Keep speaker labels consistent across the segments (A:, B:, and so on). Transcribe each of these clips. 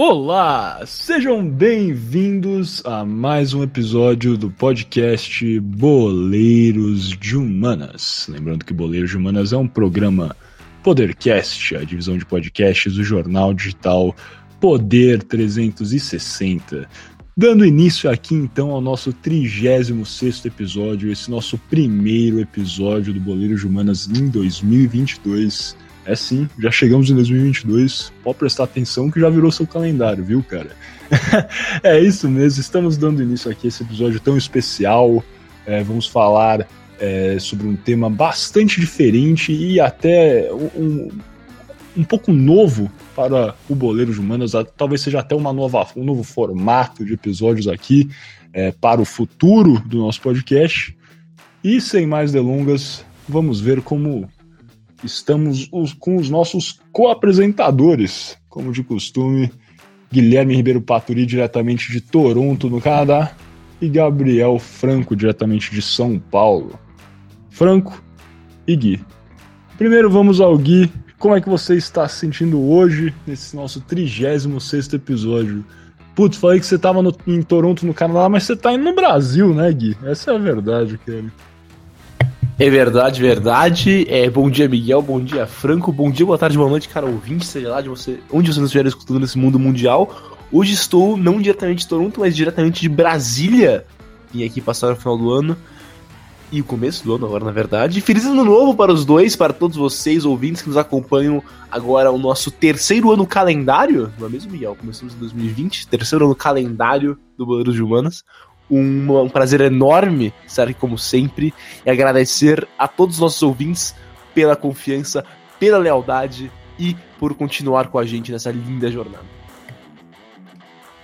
A: Olá, sejam bem-vindos a mais um episódio do podcast Boleiros de Humanas. Lembrando que Boleiros de Humanas é um programa Podercast, a divisão de podcasts do jornal digital Poder 360. Dando início aqui então ao nosso 36 episódio, esse nosso primeiro episódio do Boleiros de Humanas em 2022. É sim, já chegamos em 2022. Pode prestar atenção que já virou seu calendário, viu, cara? é isso mesmo, estamos dando início aqui a esse episódio tão especial. É, vamos falar é, sobre um tema bastante diferente e até um, um pouco novo para o Boleiro de Humanas. Talvez seja até uma nova, um novo formato de episódios aqui é, para o futuro do nosso podcast. E sem mais delongas, vamos ver como estamos os, com os nossos co-apresentadores, como de costume, Guilherme Ribeiro Paturi, diretamente de Toronto, no Canadá, e Gabriel Franco, diretamente de São Paulo. Franco e Gui. Primeiro vamos ao Gui. Como é que você está se sentindo hoje, nesse nosso 36 episódio? Putz, falei que você estava em Toronto, no Canadá, mas você está indo no Brasil, né, Gui? Essa é a verdade, cara.
B: É verdade, verdade. É, bom dia, Miguel. Bom dia, Franco. Bom dia, boa tarde, boa noite, cara ouvinte, seja lá de você, onde você estiver escutando nesse mundo mundial. Hoje estou não diretamente de Toronto, mas diretamente de Brasília. Vim aqui passar o final do ano e o começo do ano agora, na verdade. Feliz ano novo para os dois, para todos vocês, ouvintes que nos acompanham agora o nosso terceiro ano calendário, não é mesmo, Miguel? Começamos em 2020, terceiro ano calendário do Boleiros de Humanas. Um, um prazer enorme estar aqui, como sempre, e agradecer a todos os nossos ouvintes pela confiança, pela lealdade e por continuar com a gente nessa linda jornada.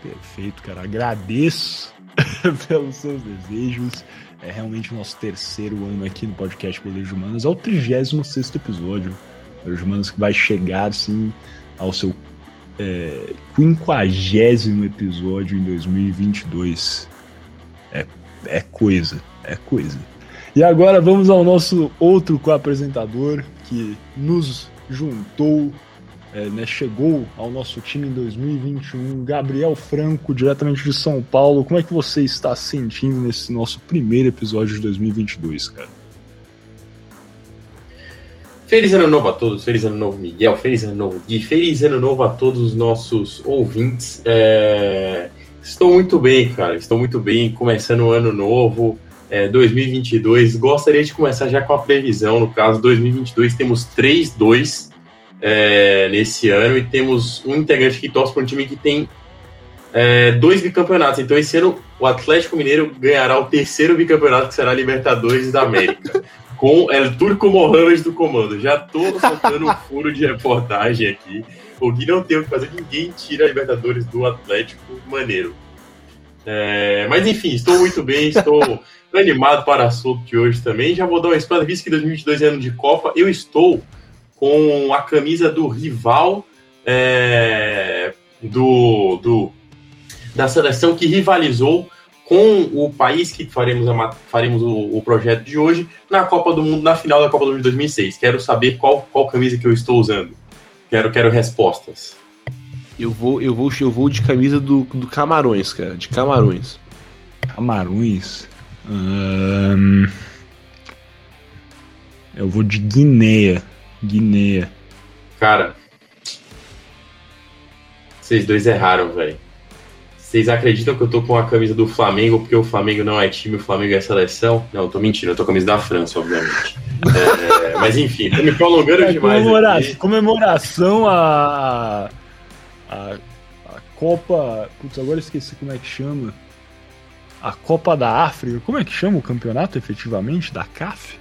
A: Perfeito, cara. Agradeço pelos seus desejos. É realmente o nosso terceiro ano aqui no podcast Boleiros Humanas. É o 36 episódio. Boleiros Humanas que vai chegar, assim, ao seu é, quinquagésimo episódio em 2022. É, é coisa, é coisa. E agora vamos ao nosso outro co-apresentador que nos juntou, é, né, chegou ao nosso time em 2021, Gabriel Franco, diretamente de São Paulo. Como é que você está sentindo nesse nosso primeiro episódio de 2022, cara?
C: Feliz ano novo a todos, feliz ano novo Miguel, feliz ano novo Gui, feliz ano novo a todos os nossos ouvintes. É... Estou muito bem, cara. Estou muito bem. Começando o ano novo, é, 2022. Gostaria de começar já com a previsão. No caso, 2022 temos 3-2 é, nesse ano e temos um integrante que torce para um time que tem é, dois bicampeonatos. Então, esse ano, o Atlético Mineiro ganhará o terceiro bicampeonato, que será a Libertadores da América. com El Turco Mohamed do comando. Já estou soltando um furo de reportagem aqui. O Gui não tem o que fazer, ninguém tira a Libertadores do Atlético maneiro. É, mas enfim, estou muito bem, estou animado para a assunto de hoje também. Já vou dar uma spoiler, visto que 2022 é ano de Copa, eu estou com a camisa do rival é, do, do, da seleção que rivalizou com o país que faremos, a, faremos o, o, projeto de hoje na Copa do Mundo, na final da Copa do Mundo de 2006. Quero saber qual, qual camisa que eu estou usando. Quero, quero respostas.
B: Eu vou, eu vou, eu vou de camisa do, do Camarões, cara. De Camarões.
A: Camarões? Hum... Eu vou de Guineia. Guineia.
C: Cara. Vocês dois erraram, velho. Vocês acreditam que eu tô com a camisa do Flamengo porque o Flamengo não é time, o Flamengo é seleção? Não, eu tô mentindo, eu tô com a camisa da França, obviamente. É, mas enfim, tô me prolongando é, demais.
A: Comemora comemoração a, a, a Copa. Putz, agora esqueci como é que chama. A Copa da África. Como é que chama o campeonato efetivamente? Da CAF?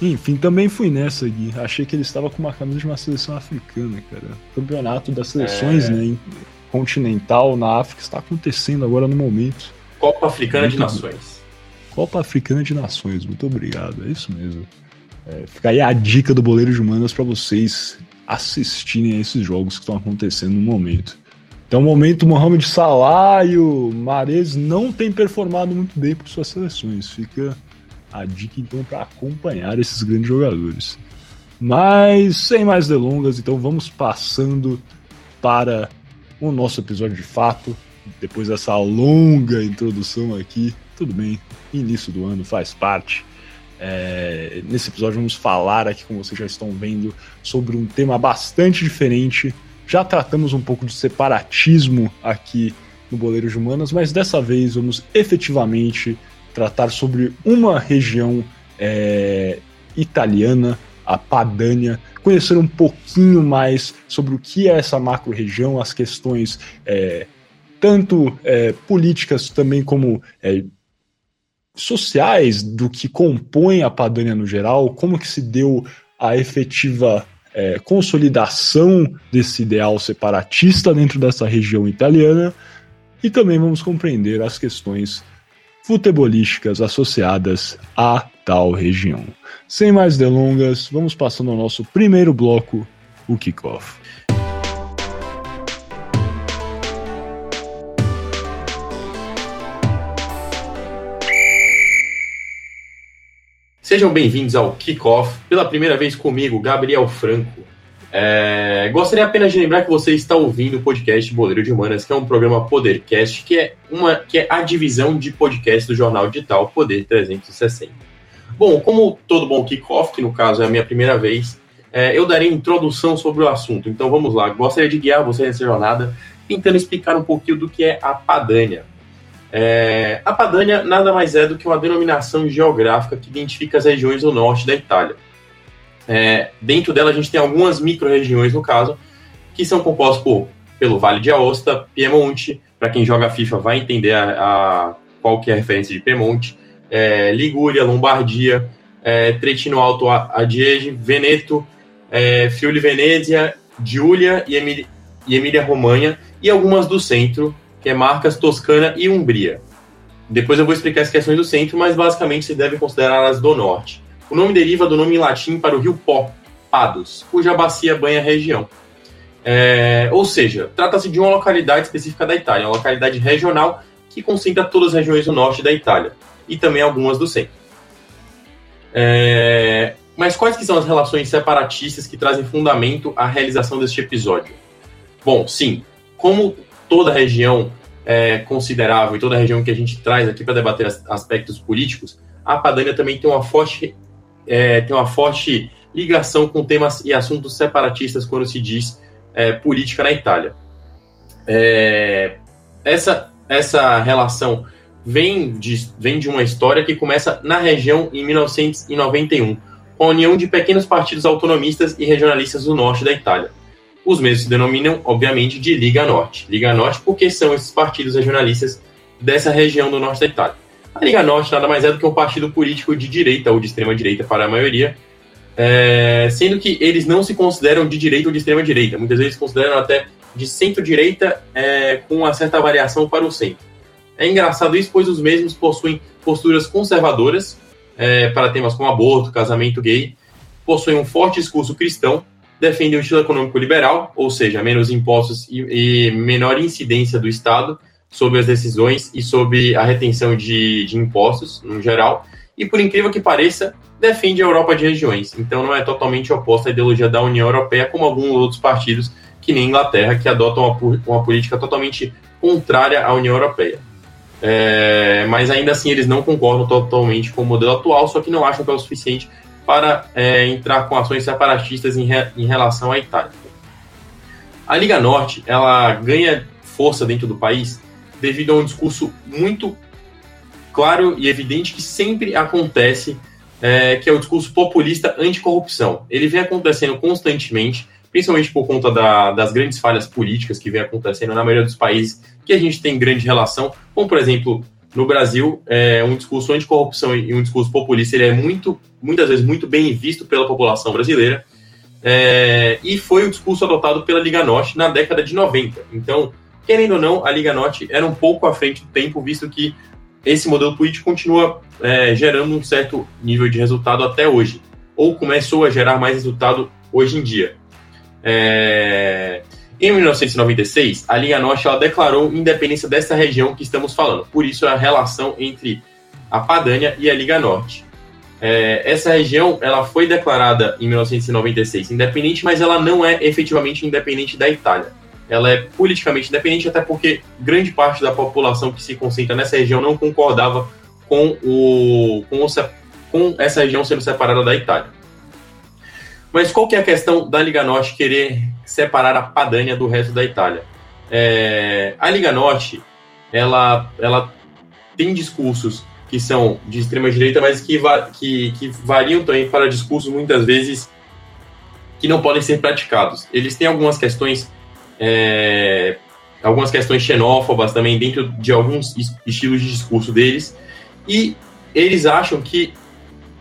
A: Enfim, também fui nessa, Gui. Achei que ele estava com uma camisa de uma seleção africana, cara. Campeonato das seleções, é... né? continental na África está acontecendo agora no momento.
C: Copa Africana muito de Nações.
A: Copa Africana de Nações, muito obrigado, é isso mesmo. É, fica aí a dica do Boleiro de Manas para vocês assistirem a esses jogos que estão acontecendo no momento. Então, momento, Mohamed Salah e o Mares não têm performado muito bem por suas seleções. Fica a dica, então, para acompanhar esses grandes jogadores. Mas, sem mais delongas, então vamos passando para o nosso episódio de fato, depois dessa longa introdução aqui. Tudo bem, início do ano faz parte. É, nesse episódio vamos falar aqui, como vocês já estão vendo, sobre um tema bastante diferente. Já tratamos um pouco de separatismo aqui no Boleiro de Humanas, mas dessa vez vamos efetivamente tratar sobre uma região é, italiana, a Padânia, conhecer um pouquinho mais sobre o que é essa macro-região, as questões é, tanto é, políticas também como é, sociais do que compõe a Padânia no geral, como que se deu a efetiva é, consolidação desse ideal separatista dentro dessa região italiana e também vamos compreender as questões futebolísticas associadas a tal região. Sem mais delongas, vamos passando ao nosso primeiro bloco, o kickoff.
C: Sejam bem-vindos ao Kickoff, pela primeira vez comigo, Gabriel Franco. É, gostaria apenas de lembrar que você está ouvindo o podcast Boleiro de Humanas, que é um programa Podercast, que é, uma, que é a divisão de podcast do jornal digital Poder 360. Bom, como todo bom kickoff, que no caso é a minha primeira vez, é, eu darei introdução sobre o assunto. Então vamos lá, gostaria de guiar você nessa jornada, tentando explicar um pouquinho do que é a Padânia. É, a Padânia nada mais é do que uma denominação geográfica que identifica as regiões do norte da Itália. É, dentro dela a gente tem algumas micro-regiões, no caso, que são compostas por, pelo Vale de Aosta, Piemonte, para quem joga FIFA vai entender a, a, qual que é a referência de Piemonte, é, Ligúria, Lombardia, é, Tretino Alto Adige, Veneto, é, Friuli Venezia, Giulia e, Emília, e Emília-Romanha, e algumas do centro, que é Marcas, Toscana e Umbria. Depois eu vou explicar as questões do centro, mas basicamente se deve considerar as do norte. O nome deriva do nome em latim para o rio Pó, Pados, cuja bacia banha a região. É, ou seja, trata-se de uma localidade específica da Itália, uma localidade regional que concentra todas as regiões do norte da Itália e também algumas do centro. É, mas quais que são as relações separatistas que trazem fundamento à realização deste episódio? Bom, sim, como toda região é considerável e toda região que a gente traz aqui para debater aspectos políticos, a Padânia também tem uma forte é, tem uma forte ligação com temas e assuntos separatistas quando se diz é, política na Itália. É, essa, essa relação vem de, vem de uma história que começa na região em 1991, com a união de pequenos partidos autonomistas e regionalistas do norte da Itália. Os mesmos se denominam, obviamente, de Liga Norte. Liga Norte porque são esses partidos regionalistas dessa região do norte da Itália. A Liga Norte nada mais é do que um partido político de direita ou de extrema direita para a maioria, é, sendo que eles não se consideram de direita ou de extrema direita. Muitas vezes consideram até de centro-direita é, com uma certa variação para o centro. É engraçado isso, pois os mesmos possuem posturas conservadoras é, para temas como aborto, casamento gay, possuem um forte discurso cristão, defendem um estilo econômico liberal, ou seja, menos impostos e, e menor incidência do Estado, sobre as decisões e sobre a retenção de, de impostos, no geral, e por incrível que pareça, defende a Europa de regiões. Então não é totalmente oposta à ideologia da União Europeia, como alguns outros partidos, que nem Inglaterra, que adotam uma, uma política totalmente contrária à União Europeia. É, mas ainda assim eles não concordam totalmente com o modelo atual, só que não acham que é o suficiente para é, entrar com ações separatistas em, re, em relação à Itália. A Liga Norte ela ganha força dentro do país devido a um discurso muito claro e evidente que sempre acontece, é, que é o discurso populista anticorrupção. Ele vem acontecendo constantemente, principalmente por conta da, das grandes falhas políticas que vem acontecendo na maioria dos países que a gente tem grande relação, como por exemplo no Brasil, é, um discurso anticorrupção e um discurso populista ele é muito, muitas vezes muito bem visto pela população brasileira. É, e foi o discurso adotado pela Liga Norte na década de 90. Então, querendo ou não, a Liga Norte era um pouco à frente do tempo, visto que esse modelo político continua é, gerando um certo nível de resultado até hoje, ou começou a gerar mais resultado hoje em dia. É... Em 1996, a Liga Norte ela declarou independência dessa região que estamos falando, por isso a relação entre a Padânia e a Liga Norte. É, essa região ela foi declarada em 1996 independente, mas ela não é efetivamente independente da Itália. ela é politicamente independente, até porque grande parte da população que se concentra nessa região não concordava com, o, com, o, com essa região sendo separada da Itália. Mas qual que é a questão da Liga Norte querer separar a Padania do resto da Itália? É, a Liga Norte, ela, ela tem discursos que são de extrema direita, mas que, que, que variam também para discursos muitas vezes que não podem ser praticados. Eles têm algumas questões é, algumas questões xenófobas também dentro de alguns estilos de discurso deles e eles acham que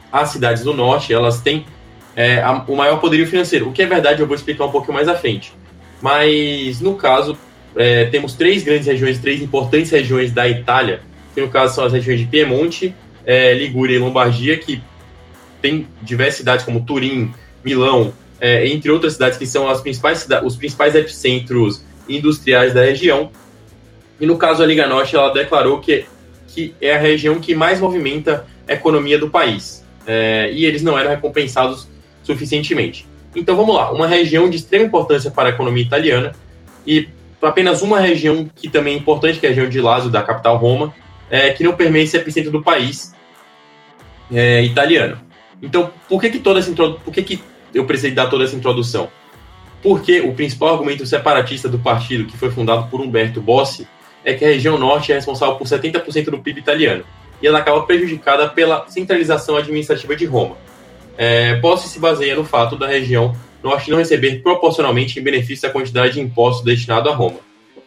C: as cidades do norte elas têm é, a, o maior poderio financeiro. O que é verdade eu vou explicar um pouco mais à frente. Mas no caso é, temos três grandes regiões, três importantes regiões da Itália, que no caso são as regiões de Piemonte, é, Ligúria e Lombardia, que tem diversas cidades como Turim, Milão, é, entre outras cidades que são as principais os principais epicentros industriais da região. E no caso a Liga Norte, ela declarou que, que é a região que mais movimenta a economia do país. É, e eles não eram recompensados suficientemente. Então vamos lá, uma região de extrema importância para a economia italiana e apenas uma região que também é importante, que é a região de Lazio, da capital Roma, é, que não permite esse epicentro do país é, italiano. Então, por que que toda essa por que que eu precisei dar toda essa introdução? Porque o principal argumento separatista do partido, que foi fundado por Umberto Bossi, é que a região norte é responsável por 70% do PIB italiano, e ela acaba prejudicada pela centralização administrativa de Roma. É, Bossi se baseia no fato da região norte não receber proporcionalmente em benefício da quantidade de impostos destinado a Roma.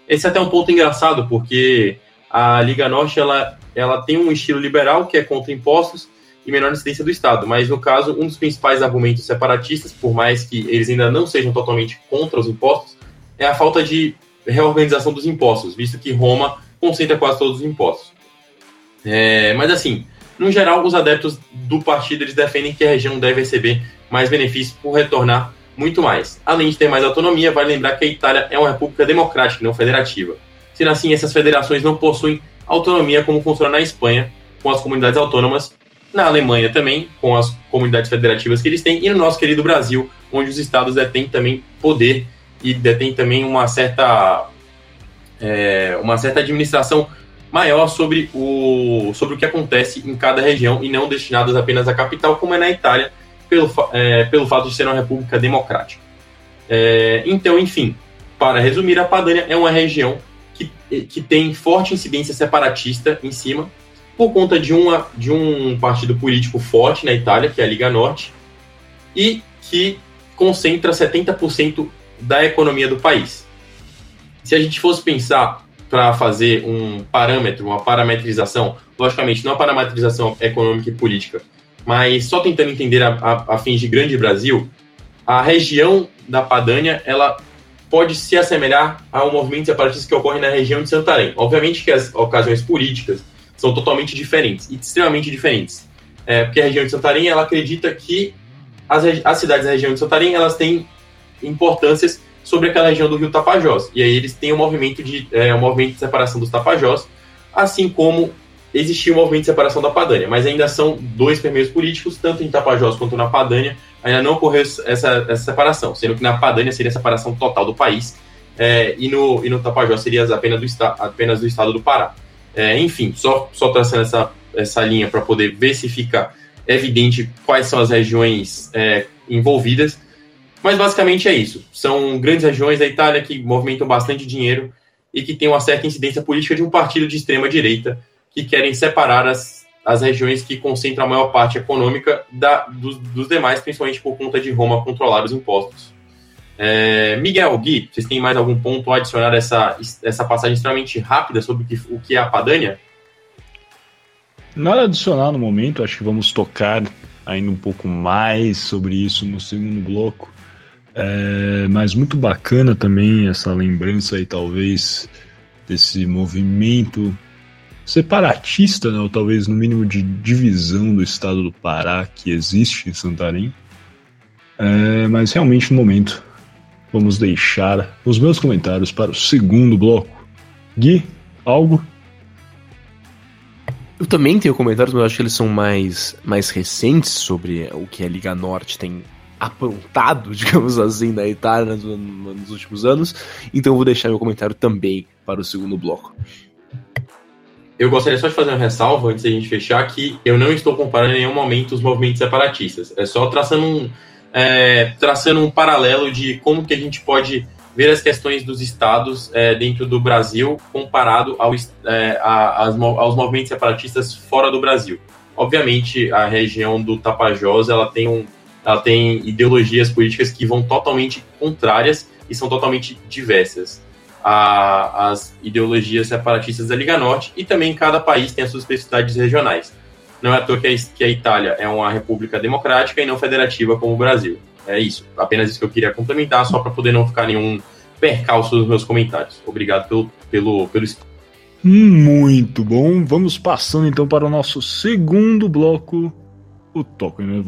C: Esse é até um ponto engraçado, porque a Liga Norte ela, ela tem um estilo liberal que é contra impostos, e menor incidência do Estado. Mas, no caso, um dos principais argumentos separatistas, por mais que eles ainda não sejam totalmente contra os impostos, é a falta de reorganização dos impostos, visto que Roma concentra quase todos os impostos. É, mas, assim, no geral, os adeptos do partido eles defendem que a região deve receber mais benefícios por retornar muito mais. Além de ter mais autonomia, vale lembrar que a Itália é uma república democrática, não federativa. Sendo assim, essas federações não possuem autonomia como funciona na Espanha, com as comunidades autônomas na Alemanha também, com as comunidades federativas que eles têm, e no nosso querido Brasil, onde os estados detêm também poder e detêm também uma certa, é, uma certa administração maior sobre o, sobre o que acontece em cada região e não destinadas apenas à capital, como é na Itália, pelo, é, pelo fato de ser uma república democrática. É, então, enfim, para resumir, a Padânia é uma região que, que tem forte incidência separatista em cima, por conta de, uma, de um partido político forte na Itália, que é a Liga Norte, e que concentra 70% da economia do país. Se a gente fosse pensar para fazer um parâmetro, uma parametrização, logicamente não a parametrização econômica e política, mas só tentando entender a, a, a fins de grande Brasil, a região da Padânia ela pode se assemelhar ao movimento separatista que ocorre na região de Santarém. Obviamente que as ocasiões políticas são totalmente diferentes, e extremamente diferentes. É, porque a região de Santarém, ela acredita que as, as cidades da região de Santarém, elas têm importâncias sobre aquela região do rio Tapajós. E aí eles têm um movimento de, é, um movimento de separação dos Tapajós, assim como existia o um movimento de separação da Padânia. Mas ainda são dois permeios políticos, tanto em Tapajós quanto na Padânia, ainda não ocorreu essa, essa separação, sendo que na Padânia seria a separação total do país, é, e, no, e no Tapajós seria apenas do, apenas do estado do Pará. É, enfim, só, só traçando essa, essa linha para poder ver se fica evidente quais são as regiões é, envolvidas. Mas basicamente é isso. São grandes regiões da Itália que movimentam bastante dinheiro e que têm uma certa incidência política de um partido de extrema direita que querem separar as, as regiões que concentram a maior parte econômica da, dos, dos demais, principalmente por conta de Roma controlar os impostos. É, Miguel, Gui, vocês têm mais algum ponto a adicionar essa, essa passagem extremamente rápida sobre o que, o que é a Padânia?
A: Nada adicionar no momento, acho que vamos tocar ainda um pouco mais sobre isso no segundo bloco. É, mas muito bacana também essa lembrança aí, talvez, desse movimento separatista, né, ou talvez no mínimo de divisão do estado do Pará que existe em Santarém. É, mas realmente no momento vamos deixar os meus comentários para o segundo bloco. Gui, algo?
B: Eu também tenho comentários, mas eu acho que eles são mais, mais recentes sobre o que a Liga Norte tem aprontado, digamos assim, da Itália nos, nos últimos anos. Então vou deixar meu comentário também para o segundo bloco.
C: Eu gostaria só de fazer uma ressalva antes da gente fechar que eu não estou comparando em nenhum momento os movimentos separatistas. É só traçando um, é, traçando um paralelo de como que a gente pode ver as questões dos estados é, dentro do Brasil comparado ao, é, a, aos movimentos separatistas fora do Brasil. Obviamente, a região do Tapajós ela tem, um, ela tem ideologias políticas que vão totalmente contrárias e são totalmente diversas a, as ideologias separatistas da Liga Norte e também cada país tem as suas especificidades regionais. Não é à toa que a, que a Itália é uma república democrática e não federativa como o Brasil. É isso. Apenas isso que eu queria complementar, só para poder não ficar nenhum percalço nos meus comentários. Obrigado pelo, pelo, pelo
A: Muito bom. Vamos passando então para o nosso segundo bloco, o Toco e Me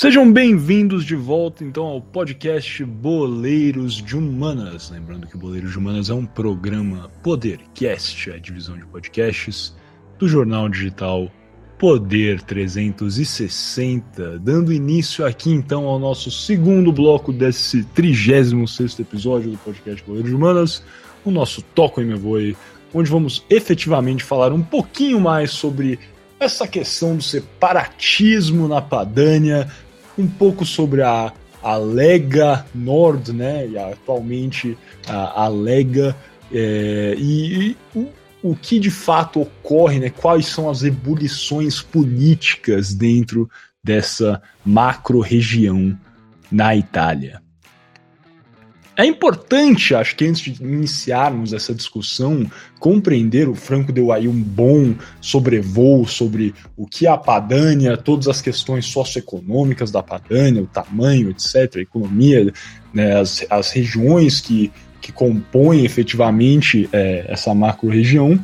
A: Sejam bem-vindos de volta então ao podcast Boleiros de Humanas. Lembrando que Boleiros de Humanas é um programa Podercast, a divisão de podcasts do jornal digital Poder 360, dando início aqui então ao nosso segundo bloco desse 36 episódio do podcast Boleiros de Humanas, o nosso Toco em Me Voe, onde vamos efetivamente falar um pouquinho mais sobre essa questão do separatismo na Padânia, um pouco sobre a, a Lega Nord, né, e atualmente a, a Lega, é, e, o, o que de fato ocorre, né, quais são as ebulições políticas dentro dessa macro-região na Itália. É importante, acho que antes de iniciarmos essa discussão, compreender, o Franco deu aí um bom sobrevoo sobre o que é a Padânia, todas as questões socioeconômicas da Padânia, o tamanho, etc., a economia, né, as, as regiões que, que compõem efetivamente é, essa macro-região.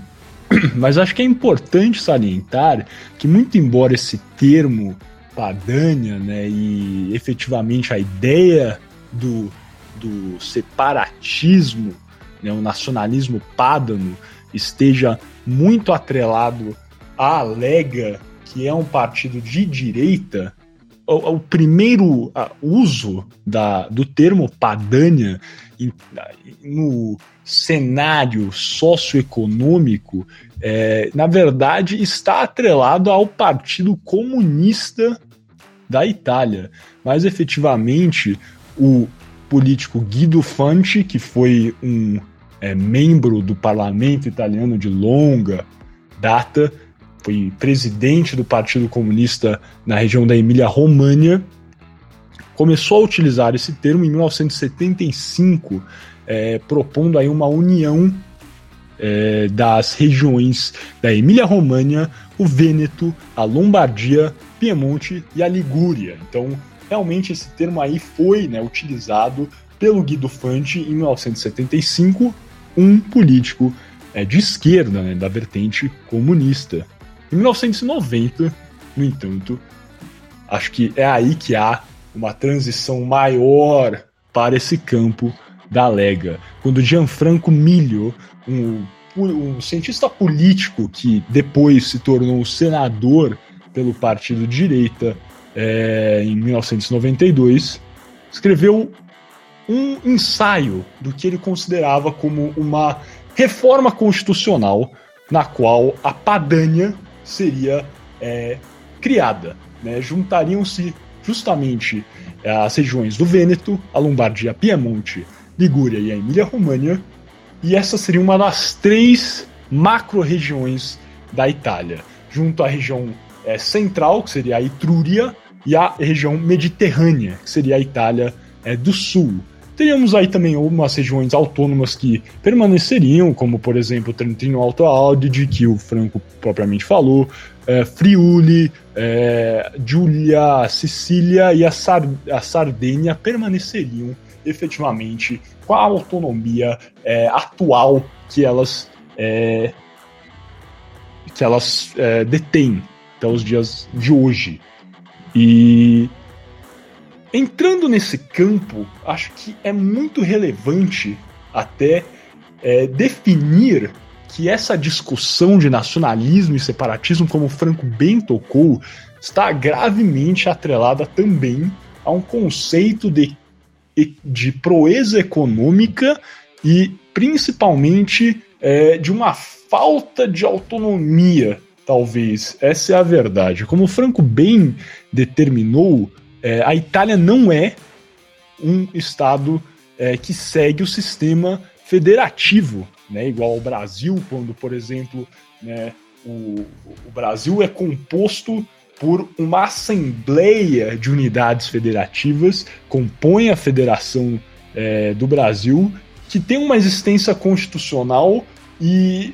A: Mas acho que é importante salientar que, muito embora esse termo Padânia né, e efetivamente a ideia do do separatismo, né, o nacionalismo pádano, esteja muito atrelado à Lega, que é um partido de direita, o, o primeiro uso da, do termo Padânia no cenário socioeconômico, é, na verdade, está atrelado ao Partido Comunista da Itália. Mas efetivamente, o político Guido Fanti, que foi um é, membro do parlamento italiano de longa data, foi presidente do Partido Comunista na região da Emília-Românnia, começou a utilizar esse termo em 1975, é, propondo aí uma união é, das regiões da Emília-Românnia, o Vêneto, a Lombardia, Piemonte e a Ligúria. Então, realmente esse termo aí foi né, utilizado pelo Guido Fante em 1975, um político é, de esquerda, né, da vertente comunista. Em 1990, no entanto, acho que é aí que há uma transição maior para esse campo da Lega, quando Gianfranco Miglio, um, um cientista político que depois se tornou senador pelo partido de direita, é, em 1992, escreveu um ensaio do que ele considerava como uma reforma constitucional na qual a Padânia seria é, criada. Né? Juntariam-se justamente é, as regiões do Vêneto, a Lombardia, Piemonte, Ligúria e a Emília-Românha, e essa seria uma das três macro-regiões da Itália, junto à região é, central, que seria a Etrúria, e a região mediterrânea, que seria a Itália é, do Sul. Teríamos aí também algumas regiões autônomas que permaneceriam, como por exemplo Trentino Alto Adige, que o Franco propriamente falou, é, Friuli, é, Giulia, Sicília e a, Sar a Sardenha permaneceriam efetivamente com a autonomia é, atual que elas, é, que elas é, detêm até os dias de hoje. E entrando nesse campo, acho que é muito relevante até é, definir que essa discussão de nacionalismo e separatismo, como o Franco bem tocou, está gravemente atrelada também a um conceito de, de proeza econômica e principalmente é, de uma falta de autonomia, talvez. Essa é a verdade. Como o Franco bem determinou, é, a Itália não é um Estado é, que segue o sistema federativo, né, igual ao Brasil, quando, por exemplo, né, o, o Brasil é composto por uma assembleia de unidades federativas, compõe a Federação é, do Brasil, que tem uma existência constitucional e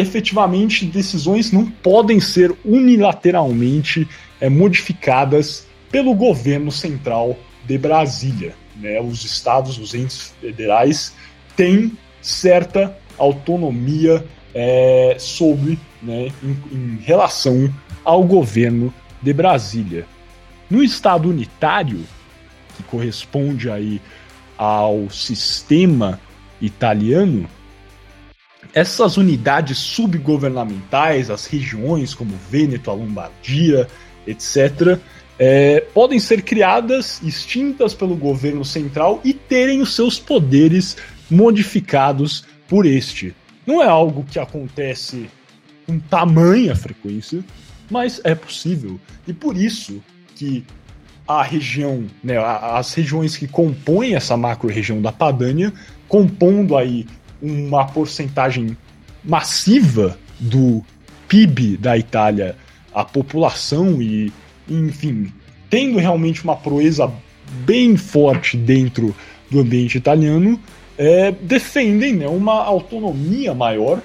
A: efetivamente decisões não podem ser unilateralmente é, modificadas pelo governo central de Brasília. Né? Os estados, os entes federais têm certa autonomia é, sobre, né, em, em relação ao governo de Brasília. No Estado unitário, que corresponde aí ao sistema italiano, essas unidades subgovernamentais, as regiões como Vêneto, a Lombardia, etc., é, podem ser criadas, extintas pelo governo central e terem os seus poderes modificados por este. Não é algo que acontece com tamanha frequência, mas é possível. E por isso que a região, né, as regiões que compõem essa macro-região da Padânia, compondo aí uma porcentagem massiva do PIB da Itália, a população e, enfim, tendo realmente uma proeza bem forte dentro do ambiente italiano, é, defendem né, uma autonomia maior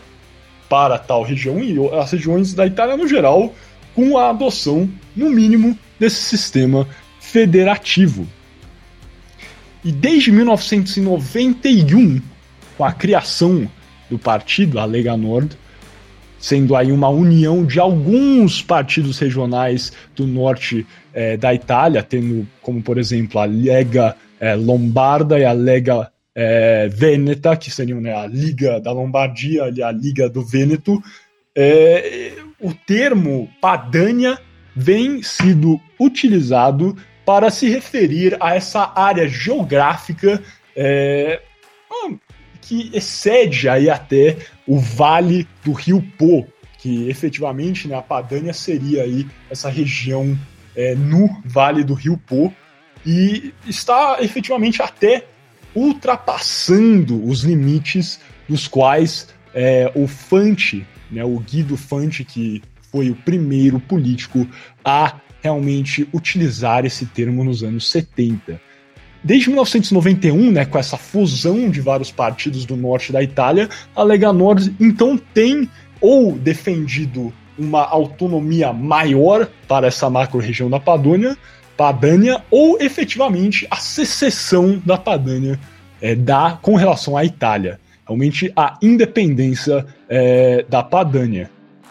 A: para tal região e as regiões da Itália no geral, com a adoção, no mínimo, desse sistema federativo. E desde 1991, com a criação do partido, a Lega Nord, sendo aí uma união de alguns partidos regionais do norte é, da Itália, tendo como, por exemplo, a Lega é, Lombarda e a Lega é, Veneta, que seriam né, a Liga da Lombardia e a Liga do Vêneto. o termo Padania vem sido utilizado para se referir a essa área geográfica que excede aí até o vale do rio Po, que efetivamente né, a Padânia seria aí essa região é, no vale do rio Po, e está efetivamente até ultrapassando os limites dos quais é, o Fante, né, o Guido Fante, que foi o primeiro político a realmente utilizar esse termo nos anos 70. Desde 1991, né, com essa fusão de vários partidos do norte da Itália, a Lega Nord então tem ou defendido uma autonomia maior para essa macro-região da Padônia, Padânia, ou efetivamente a secessão da Padânia é, da, com relação à Itália. Realmente a independência é, da Padânia.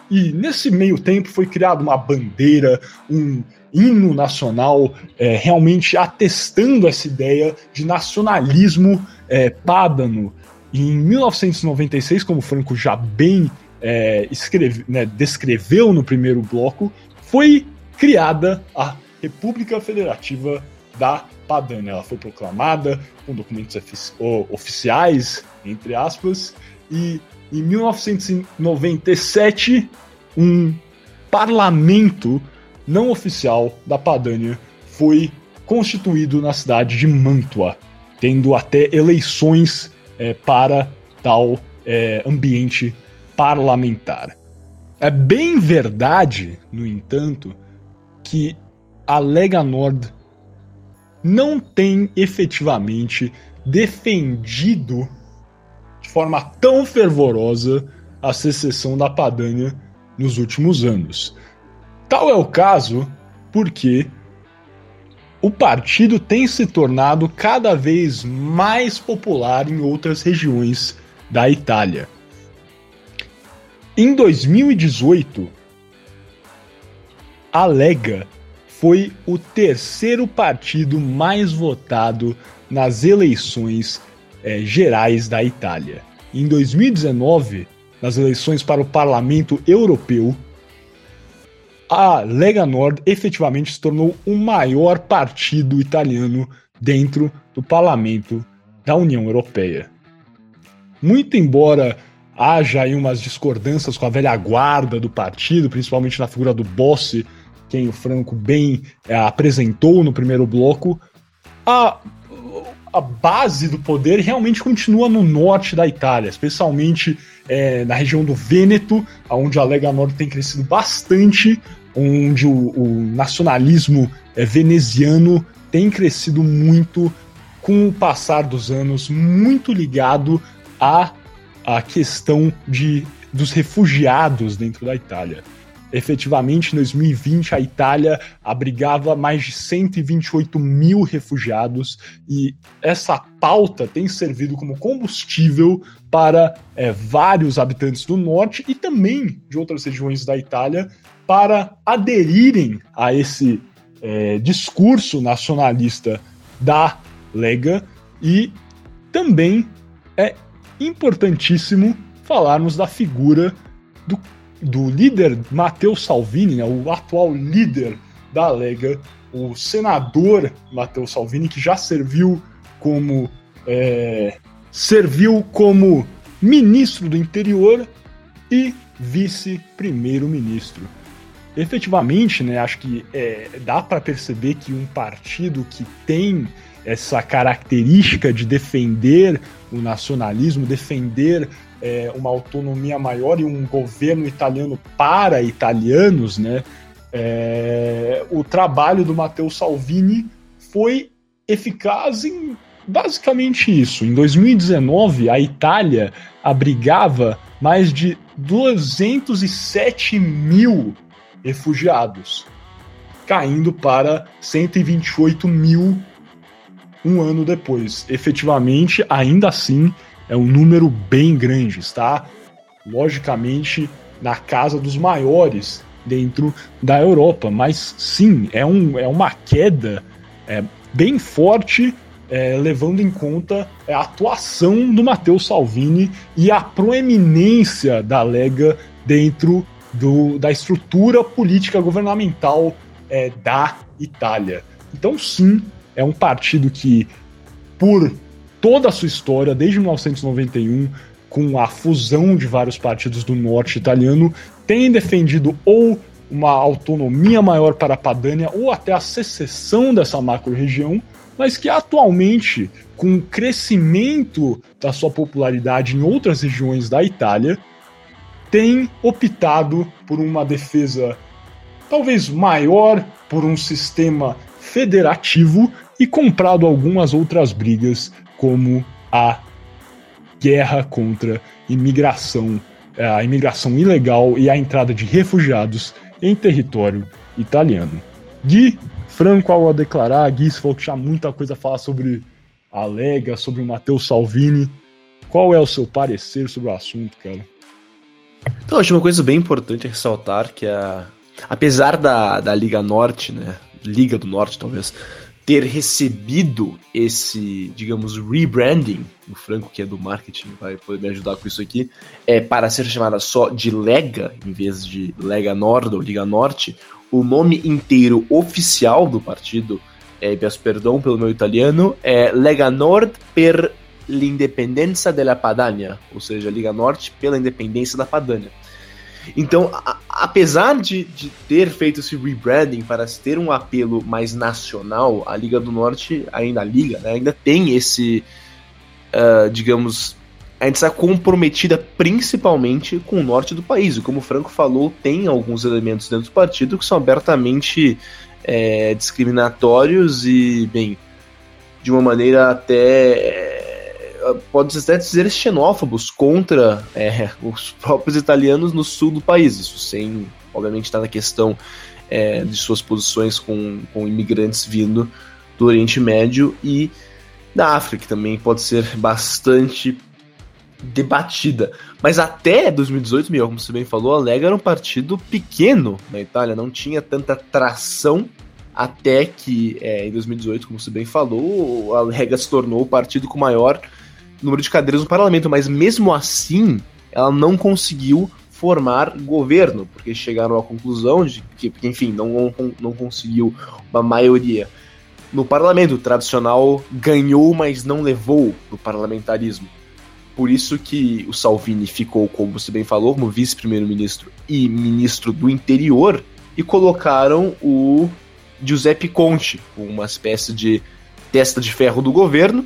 A: E nesse meio tempo foi criada uma bandeira, um hino nacional, é, realmente atestando essa ideia de nacionalismo é, pádano. E em 1996, como o Franco já bem é, escreve, né, descreveu no primeiro bloco, foi criada a República Federativa da Padânia. Ela foi proclamada com documentos oficiais, entre aspas, e em 1997 um parlamento não oficial da Padânia foi constituído na cidade de Mantua, tendo até eleições é, para tal é, ambiente parlamentar. É bem verdade, no entanto, que a Lega Nord não tem efetivamente defendido de forma tão fervorosa a secessão da Padânia nos últimos anos. Tal é o caso porque o partido tem se tornado cada vez mais popular em outras regiões da Itália. Em 2018, a Lega foi o terceiro partido mais votado nas eleições é, gerais da Itália. Em 2019, nas eleições para o Parlamento Europeu, a Lega Nord efetivamente se tornou o maior partido italiano dentro do parlamento da União Europeia. Muito embora haja aí umas discordâncias com a velha guarda do partido, principalmente na figura do Bossi, quem o Franco bem é, apresentou no primeiro bloco, a, a base do poder realmente continua no norte da Itália, especialmente é, na região do Vêneto, onde a Lega Nord tem crescido bastante, onde o, o nacionalismo é, veneziano tem crescido muito com o passar dos anos, muito ligado à, à questão de, dos refugiados dentro da Itália. Efetivamente, em 2020, a Itália abrigava mais de 128 mil refugiados e essa pauta tem servido como combustível para é, vários habitantes do norte e também de outras regiões da Itália para aderirem a esse é, discurso nacionalista da Lega e também é importantíssimo falarmos da figura do do líder Matteo Salvini, né, o atual líder da Lega, o senador Matteo Salvini, que já serviu como é, serviu como ministro do interior e vice-primeiro-ministro. Efetivamente, né, acho que é, dá para perceber que um partido que tem essa característica de defender o nacionalismo, defender é, uma autonomia maior e um governo italiano para italianos, né? É, o trabalho do Matteo Salvini foi eficaz em basicamente isso. Em 2019, a Itália abrigava mais de 207 mil refugiados, caindo para 128 mil um ano depois. Efetivamente, ainda assim, é um número bem grande, está logicamente na casa dos maiores dentro da Europa, mas sim, é, um, é uma queda é, bem forte, é, levando em conta a atuação do Matteo Salvini e a proeminência da Lega dentro do, da estrutura política governamental é, da Itália. Então, sim, é um partido que, por toda a sua história, desde 1991, com a fusão de vários partidos do norte italiano, tem defendido ou uma autonomia maior para a Padânia ou até a secessão dessa macro-região, mas que atualmente, com o crescimento da sua popularidade em outras regiões da Itália, tem optado por uma defesa talvez maior, por um sistema federativo e comprado algumas outras brigas como a guerra contra imigração, a imigração ilegal e a entrada de refugiados em território italiano. Gui, Franco ao declarar, Gui falou que tinha muita coisa a falar sobre a Lega, sobre o Matteo Salvini. Qual é o seu parecer sobre o assunto, cara?
B: Então, acho uma coisa bem importante ressaltar que a, apesar da, da Liga Norte, né, Liga do Norte talvez, ter recebido esse, digamos, rebranding, o Franco, que é do marketing, vai poder me ajudar com isso aqui, é para ser chamada só de Lega, em vez de Lega Nord ou Liga Norte, o nome inteiro oficial do partido, é, peço perdão pelo meu italiano, é Lega Nord per l'indipendenza della Padania, ou seja, Liga Norte pela independência da Padania. Então, a, apesar de, de, ter feito esse rebranding para ter um apelo mais nacional, a Liga do Norte, ainda Liga, né, ainda tem esse, uh, digamos, a gente está comprometida principalmente com o norte do país. E como o Franco falou, tem alguns elementos dentro do partido que são abertamente é, discriminatórios e, bem, de uma maneira até pode até dizer xenófobos contra é, os próprios italianos no sul do país. Isso sem, obviamente, estar na questão é, de suas posições com, com imigrantes vindo do Oriente Médio e da África, que também pode ser bastante debatida. Mas até 2018, Miguel, como você bem falou, a Lega era um partido pequeno na Itália, não tinha tanta tração até que é, em 2018, como você bem falou, a Lega se tornou o partido com maior número de cadeiras no parlamento, mas mesmo assim ela não conseguiu formar governo, porque chegaram à conclusão de que, enfim, não, não conseguiu uma maioria no parlamento. O tradicional ganhou, mas não levou no parlamentarismo. Por isso que o Salvini ficou, como você bem falou, como vice-primeiro-ministro e ministro do interior, e colocaram o Giuseppe Conte, uma espécie de testa de ferro do governo,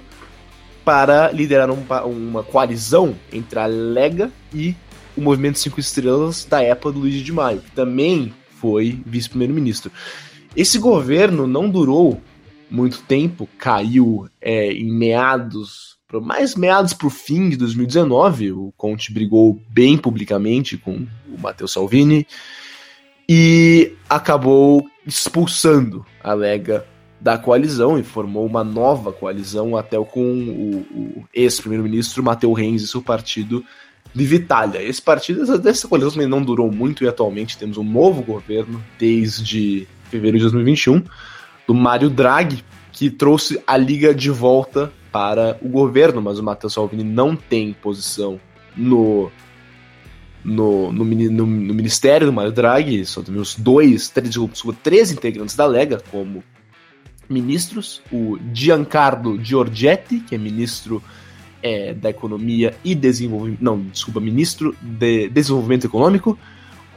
B: para liderar um, uma coalizão entre a Lega e o Movimento Cinco Estrelas da época do Luiz de Maio, que também foi vice-primeiro-ministro. Esse governo não durou muito tempo, caiu é, em meados, mais meados para o fim de 2019. O Conte brigou bem publicamente com o Matteo Salvini e acabou expulsando a Lega da coalizão e formou uma nova coalizão até com o, o ex-primeiro-ministro Matteo Renzi e seu partido de Vitália. Esse partido, essa coalizão também não durou muito e atualmente temos um novo governo desde fevereiro de 2021 do Mário Draghi, que trouxe a liga de volta para o governo, mas o Matteo Salvini não tem posição no no, no, no, no ministério do Mário Draghi, só temos dois, três, três integrantes da Lega como ministros, o Giancarlo Giorgetti, que é ministro é, da Economia e Desenvolvimento, não, desculpa, ministro de Desenvolvimento Econômico,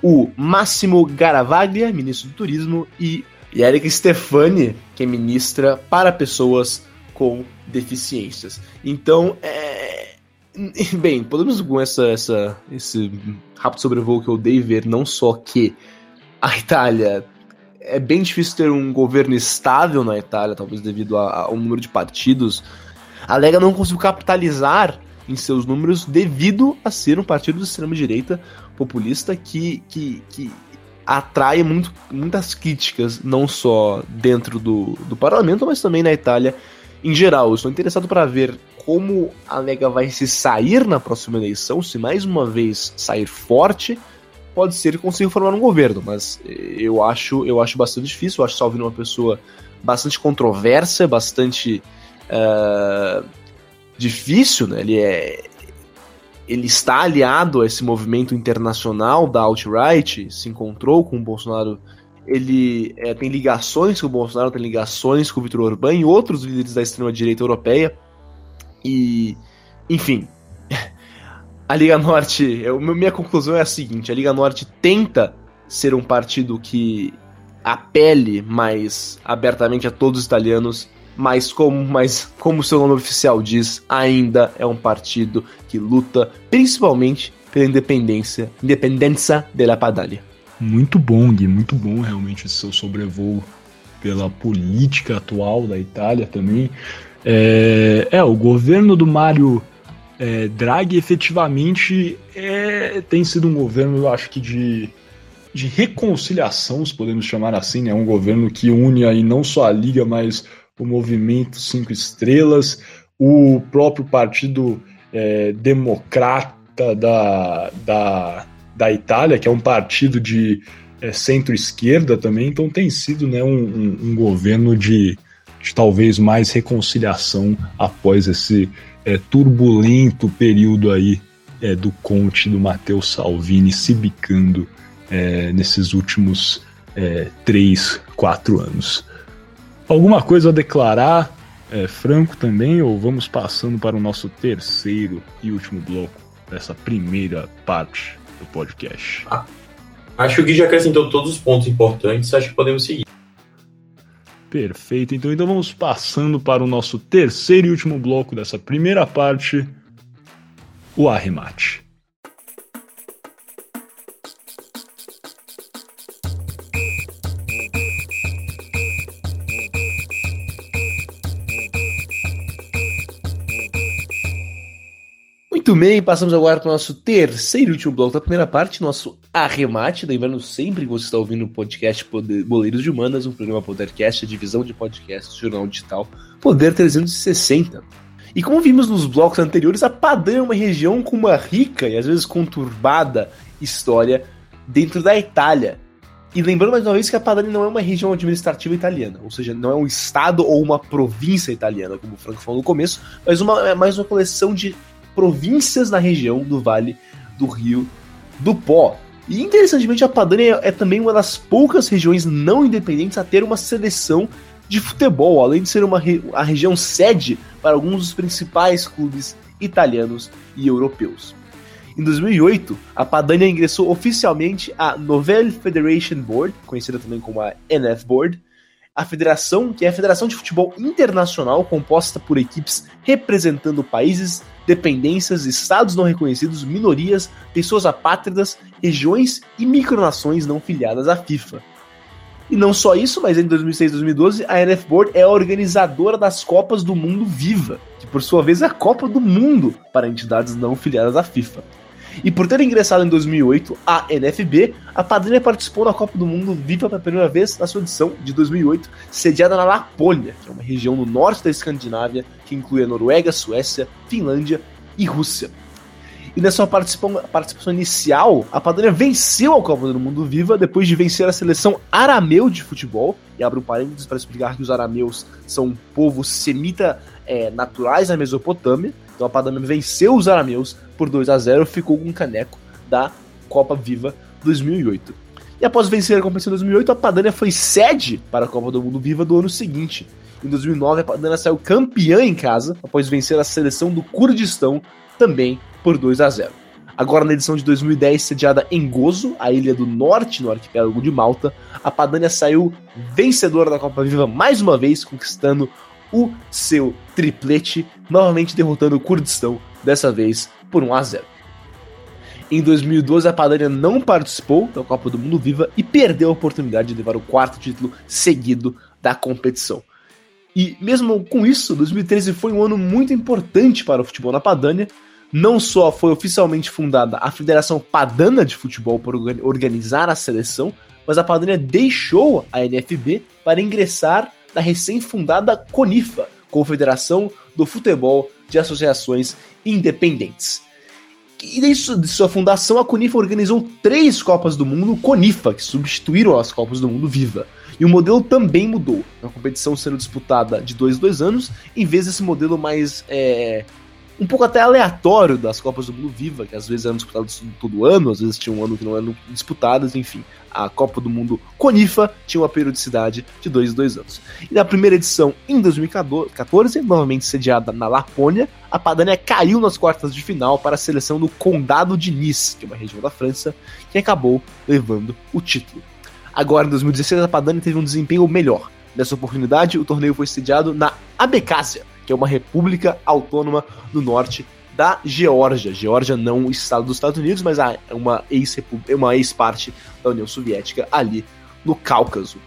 B: o Máximo Garavaglia, ministro do Turismo, e Erika Stefani, que é ministra para pessoas com deficiências. Então, é... bem, podemos com essa, essa, esse rápido sobrevoo que eu dei ver não só que a Itália é bem difícil ter um governo estável na Itália, talvez devido ao número de partidos. A Lega não conseguiu capitalizar em seus números devido a ser um partido de extrema-direita populista que, que, que atrai muito, muitas críticas, não só dentro do, do parlamento, mas também na Itália em geral. Eu estou interessado para ver como a Lega vai se sair na próxima eleição, se mais uma vez sair forte, pode ser que consiga formar um governo, mas eu acho, eu acho bastante difícil, eu acho Salvini uma pessoa bastante controversa, bastante uh, difícil, né? Ele é ele está aliado a esse movimento internacional da alt-right, se encontrou com o Bolsonaro, ele é, tem ligações com o Bolsonaro, tem ligações com o Vitor Orbán e outros líderes da extrema-direita europeia. E, enfim, a Liga Norte, eu, minha conclusão é a seguinte: a Liga Norte tenta ser um partido que apele mais abertamente a todos os italianos mas como, mas como seu nome oficial diz, ainda é um partido que luta principalmente pela independência, independência da Padania.
A: Muito bom, Gui, muito bom realmente esse seu sobrevoo pela política atual da Itália também. É, é o governo do Mário é, Draghi efetivamente é, tem sido um governo, eu acho que de, de reconciliação, se podemos chamar assim, né? Um governo que une aí não só a Liga, mas o Movimento Cinco Estrelas, o próprio Partido é, Democrata da, da, da Itália, que é um partido de é, centro-esquerda também, então tem sido né, um, um, um governo de, de, talvez mais reconciliação após esse é, turbulento período aí é, do Conte, do Matteo Salvini se bicando é, nesses últimos é, três, quatro anos. Alguma coisa a declarar, é, Franco, também, ou vamos passando para o nosso terceiro e último bloco dessa primeira parte do podcast?
C: Ah, acho que já acrescentou todos os pontos importantes, acho que podemos seguir.
A: Perfeito, então, então vamos passando para o nosso terceiro e último bloco dessa primeira parte, o arremate.
B: Bem, passamos agora para o nosso terceiro e último bloco da primeira parte, nosso arremate. Lembrando sempre que você está ouvindo o podcast Boleiros de Humanas, um programa Podercast, a divisão de podcasts do jornal digital Poder 360. E como vimos nos blocos anteriores, a Padã é uma região com uma rica e às vezes conturbada história dentro da Itália. E lembrando mais uma vez que a Padania não é uma região administrativa italiana, ou seja, não é um estado ou uma província italiana, como o Franco falou no começo, mas uma, é mais uma coleção de províncias na região do Vale do Rio do Pó. E interessantemente, a Padania é também uma das poucas regiões não independentes a ter uma seleção de futebol, além de ser uma re a região sede para alguns dos principais clubes italianos e europeus. Em 2008, a Padania ingressou oficialmente à Nouvelle Federation Board, conhecida também como a NF Board, a federação, que é a Federação de Futebol Internacional, composta por equipes representando países, dependências, estados não reconhecidos, minorias, pessoas apátridas, regiões e micronações não filiadas à FIFA. E não só isso, mas em 2006 e 2012, a NF Board é a organizadora das Copas do Mundo Viva, que por sua vez é a Copa do Mundo para entidades não filiadas à FIFA. E por ter ingressado em 2008 à NFB, a Padrinha participou da Copa do Mundo Viva pela primeira vez na sua edição de 2008, sediada na Lapônia, que é uma região no norte da Escandinávia que inclui a Noruega, Suécia, Finlândia e Rússia. E nessa participação inicial, a Padrinha venceu a Copa do Mundo Viva depois de vencer a seleção arameu de futebol. E abre um parênteses para explicar que os arameus são um povo semita é, naturais da Mesopotâmia. Então a Padrinha venceu os arameus por 2 a 0 ficou com o caneco da Copa Viva 2008. E após vencer a competição em 2008, a Padania foi sede para a Copa do Mundo Viva do ano seguinte. Em 2009, a Padania saiu campeã em casa, após vencer a seleção do Kurdistão, também por 2 a 0. Agora, na edição de 2010, sediada em Gozo, a ilha do norte no arquipélago de Malta, a Padania saiu vencedora da Copa Viva mais uma vez, conquistando o seu triplete, novamente derrotando o Kurdistão, dessa vez por 1 a 0. Em 2012, a Padania não participou da Copa do Mundo Viva e perdeu a oportunidade de levar o quarto título seguido da competição. E mesmo com isso, 2013 foi um ano muito importante para o futebol na Padania. Não só foi oficialmente fundada a Federação Padana de Futebol para organizar a seleção, mas a Padania deixou a NFB para ingressar na recém-fundada CONIFA, Confederação do Futebol de Associações Independentes. E desde de sua fundação, a Conifa organizou três Copas do Mundo Conifa, que substituíram as Copas do Mundo Viva. E o modelo também mudou, a competição sendo disputada de dois em dois anos, em vez desse modelo mais é, um pouco até aleatório das Copas do Mundo Viva, que às vezes eram disputadas todo ano, às vezes tinha um ano que não eram disputadas, enfim. A Copa do Mundo Conifa tinha uma periodicidade de dois em dois anos. E na primeira edição, em 2014, novamente sediada na Lapônia, a Padania caiu nas quartas de final para a seleção do Condado de Nice, que é uma região da França, que acabou levando o título. Agora, em 2016, a Padania teve um desempenho melhor. Nessa oportunidade, o torneio foi sediado na Abecásia, que é uma república autônoma no norte da Geórgia. Geórgia não o estado dos Estados Unidos, mas é uma ex-parte ex da União Soviética ali no Cáucaso.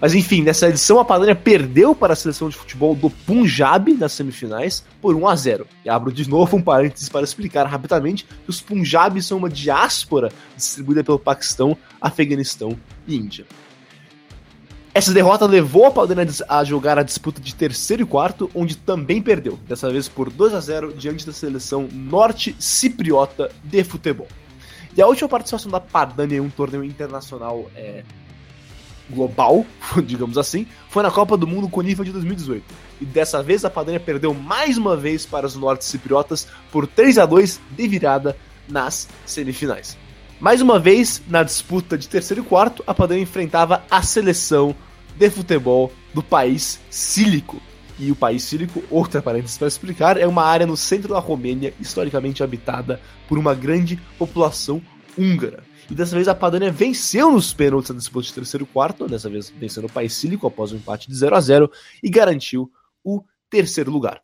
B: Mas enfim, nessa edição a Padania perdeu para a seleção de futebol do Punjab nas semifinais por 1 a 0. E abro de novo um parênteses para explicar rapidamente que os Punjabis são uma diáspora distribuída pelo Paquistão, Afeganistão e Índia. Essa derrota levou a Palmeiras a jogar a disputa de terceiro e quarto, onde também perdeu, dessa vez por 2 a 0 diante da seleção norte-cipriota de futebol. E a última participação da Padania em um torneio internacional é, global, digamos assim, foi na Copa do Mundo Conifa de 2018. E dessa vez a Padania perdeu mais uma vez para os norte-cipriotas por 3 a 2 de virada nas semifinais. Mais uma vez, na disputa de terceiro e quarto, a Padania enfrentava a seleção de futebol do país sílico. E o país sílico, outra parênteses para explicar, é uma área no centro da Romênia, historicamente habitada por uma grande população húngara. E dessa vez a Padania venceu nos pênaltis na disputa de terceiro quarto, dessa vez vencendo o país sílico após um empate de 0 a 0 e garantiu o terceiro lugar.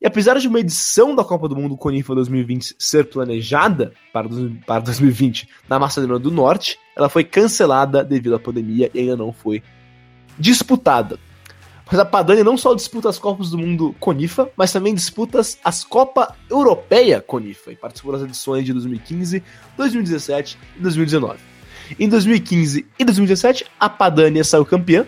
B: E apesar de uma edição da Copa do Mundo Conifa 2020 ser planejada para, para 2020 na Macedônia do Norte, ela foi cancelada devido à pandemia e ainda não foi disputada. Mas a Padania não só disputa as Copas do Mundo Conifa, mas também disputa as Copa Europeia Conifa e participou das edições de 2015, 2017 e 2019. Em 2015 e 2017, a Padania saiu campeã.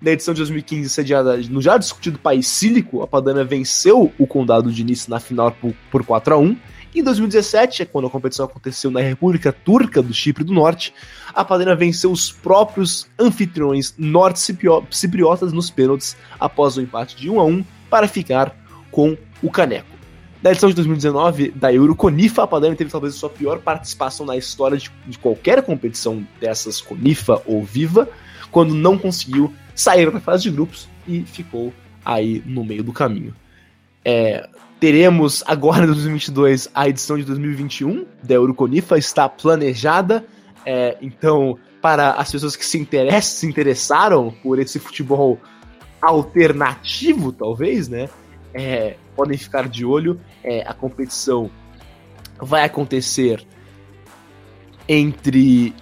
B: Na edição de 2015, sediada no já discutido país sílico, a Padania venceu o Condado de Nice na final por, por 4 a 1 Em 2017, é quando a competição aconteceu na República Turca do Chipre do Norte, a Padania venceu os próprios anfitriões norte-cipriotas nos pênaltis após o empate de 1 a 1 para ficar com o caneco. Na edição de 2019 da Euroconifa, a Padania teve talvez a sua pior participação na história de, de qualquer competição dessas Conifa ou Viva, quando não conseguiu sair da fase de grupos e ficou aí no meio do caminho. É, teremos agora em 2022 a edição de 2021 da Euroconifa, está planejada. É, então, para as pessoas que se, interessam, se interessaram por esse futebol alternativo, talvez, né? É, podem ficar de olho. É, a competição vai acontecer entre.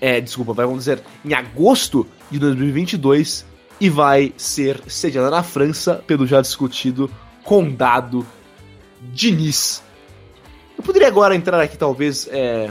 B: É, desculpa, vai acontecer em agosto de 2022 e vai ser sediada na França pelo já discutido Condado de Nice. Eu poderia agora entrar aqui, talvez, é,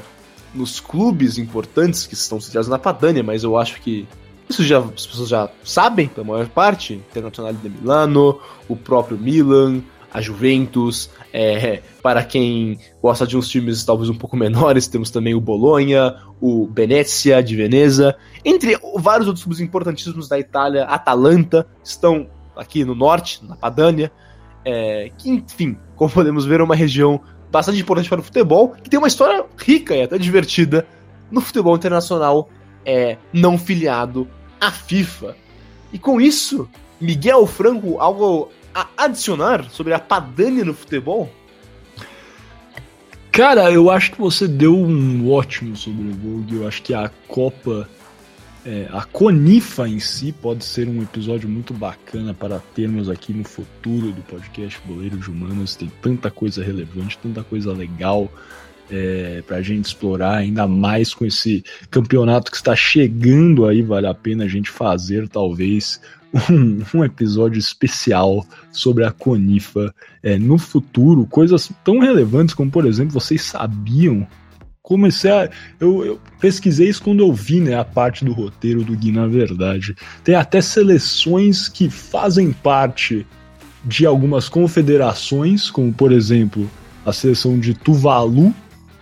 B: nos clubes importantes que estão sediados na Padania, mas eu acho que isso já as pessoas já sabem, pela maior parte. Internacional de Milano, o próprio Milan, a Juventus. É, para quem gosta de uns times talvez um pouco menores, temos também o Bologna, o Venezia de Veneza, entre vários outros clubes importantíssimos da Itália, Atalanta, estão aqui no norte, na Padania, é, que enfim, como podemos ver, é uma região bastante importante para o futebol, que tem uma história rica e até divertida no futebol internacional é, não filiado à FIFA. E com isso, Miguel Franco, algo a adicionar sobre a Padania no futebol?
A: Cara, eu acho que você deu um ótimo sobrevogue. Eu acho que a Copa, é, a Conifa em si, pode ser um episódio muito bacana para termos aqui no futuro do podcast Boleiro de Humanos. Tem tanta coisa relevante, tanta coisa legal é, para a gente explorar, ainda mais com esse campeonato que está chegando aí. Vale a pena a gente fazer, talvez, um, um episódio especial sobre a Conifa é, no futuro, coisas tão relevantes como, por exemplo, vocês sabiam. Comecei a. Eu, eu, pesquisei isso quando eu vi né, a parte do roteiro do Gui, na verdade. Tem até seleções que fazem parte de algumas confederações, como por exemplo a seleção de Tuvalu,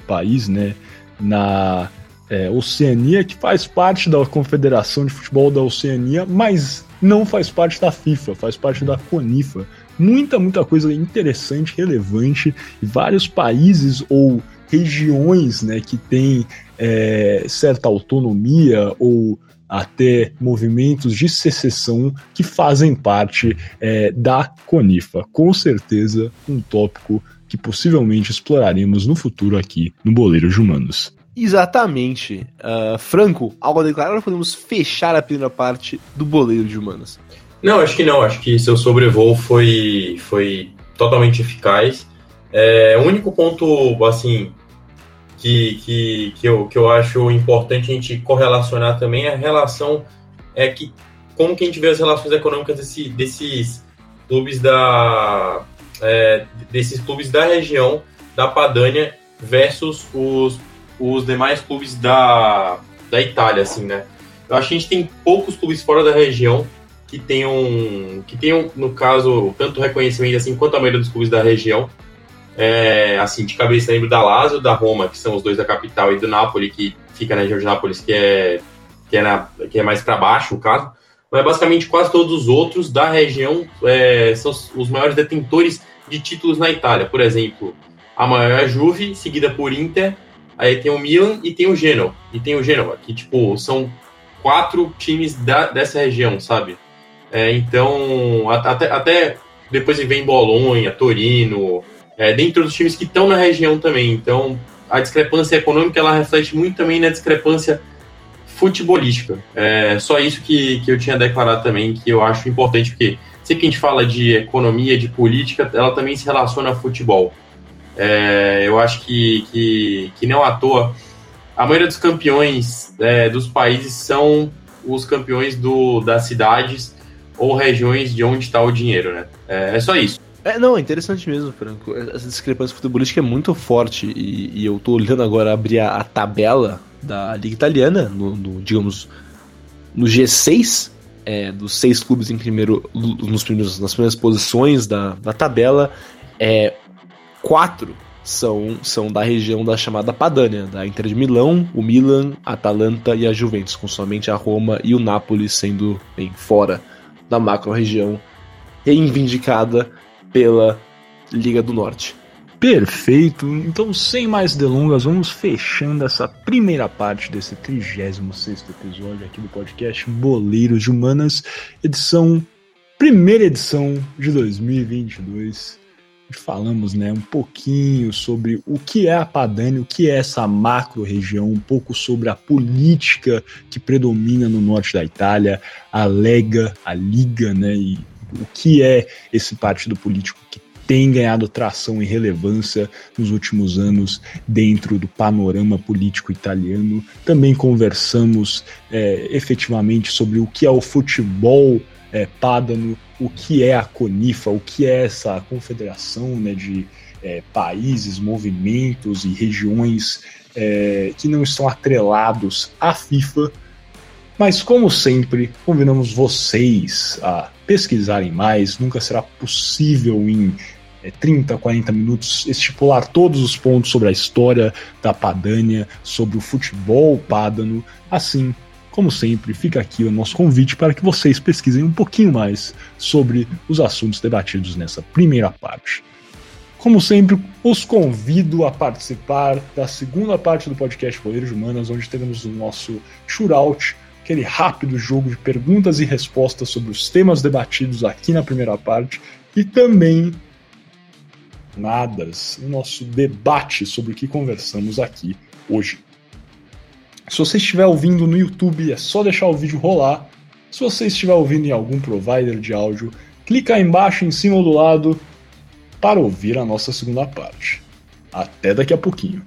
A: país, né, na é, Oceania, que faz parte da Confederação de Futebol da Oceania, mas não faz parte da FIFA, faz parte da CONIFA. Muita, muita coisa interessante, relevante, e vários países ou regiões né, que têm é, certa autonomia ou até movimentos de secessão que fazem parte é, da CONIFA. Com certeza, um tópico que possivelmente exploraremos no futuro aqui no Boleiro de Humanos.
B: Exatamente. Uh, Franco, algo a declarar ou podemos fechar a primeira parte do boleiro de humanas?
C: Não, acho que não. Acho que seu sobrevoo foi, foi totalmente eficaz. É, o único ponto, assim, que, que, que, eu, que eu acho importante a gente correlacionar também é a relação, é que como que a gente vê as relações econômicas desse, desses clubes da é, desses clubes da região da Padânia versus os os demais clubes da, da Itália, assim, né? Eu acho que a gente tem poucos clubes fora da região que tenham, que tenham no caso, tanto reconhecimento assim quanto a maioria dos clubes da região. É, assim, de cabeça lembro da Lazio, da Roma, que são os dois da capital, e do Napoli, que fica na região de Nápoles, que é, que é, na, que é mais para baixo, o caso. Mas basicamente quase todos os outros da região é, são os maiores detentores de títulos na Itália. Por exemplo, a maior é a Juve, seguida por Inter, aí tem o Milan e tem o Genoa. E tem o Genoa, que, tipo, são quatro times da, dessa região, sabe? É, então, até, até depois vem Bolonha, Torino, é, dentro dos times que estão na região também. Então, a discrepância econômica, ela reflete muito também na discrepância futebolística. É só isso que, que eu tinha declarado também, que eu acho importante, porque sempre que a gente fala de economia, de política, ela também se relaciona a futebol. É, eu acho que, que, que não à toa a maioria dos campeões é, dos países são os campeões do, das cidades ou regiões de onde está o dinheiro, né? É, é, só isso.
B: É, não, é interessante mesmo, Franco. Essa discrepância futebolística é muito forte e, e eu tô olhando agora abrir a, a tabela da Liga Italiana, no, no digamos, no G6, é, dos seis clubes em primeiro, nos primeiros, nas primeiras posições da, da tabela. É, quatro são, são da região da chamada Padânia, da Inter de Milão, o Milan, a Atalanta e a Juventus, com somente a Roma e o Napoli sendo bem fora da macro-região reivindicada pela Liga do Norte.
A: Perfeito. Então, sem mais delongas, vamos fechando essa primeira parte desse 36 episódio aqui do podcast Boleiros de Humanas, edição primeira edição de 2022 falamos né, um pouquinho sobre o que é a Padania, o que é essa macro região, um pouco sobre a política que predomina no norte da Itália, a Lega, a Liga, né, e o que é esse partido político que tem ganhado tração e relevância nos últimos anos dentro do panorama político italiano. Também conversamos é, efetivamente sobre o que é o futebol é, Pádano, o que é a CONIFA, o que é essa confederação né, de é, países, movimentos e regiões é, que não estão atrelados à FIFA. Mas, como sempre, convidamos vocês a pesquisarem mais. Nunca será possível em é, 30, 40 minutos estipular todos os pontos sobre a história da Padânia, sobre o futebol pádano. Assim, como sempre, fica aqui o nosso convite para que vocês pesquisem um pouquinho mais sobre os assuntos debatidos nessa primeira parte. Como sempre, os convido a participar da segunda parte do podcast Poderes Humanas, onde teremos o nosso shootout, aquele rápido jogo de perguntas e respostas sobre os temas debatidos aqui na primeira parte, e também nadas, nosso debate sobre o que conversamos aqui hoje. Se você estiver ouvindo no YouTube, é só deixar o vídeo rolar. Se você estiver ouvindo em algum provider de áudio, clica aí embaixo, em cima ou do lado, para ouvir a nossa segunda parte. Até daqui a pouquinho.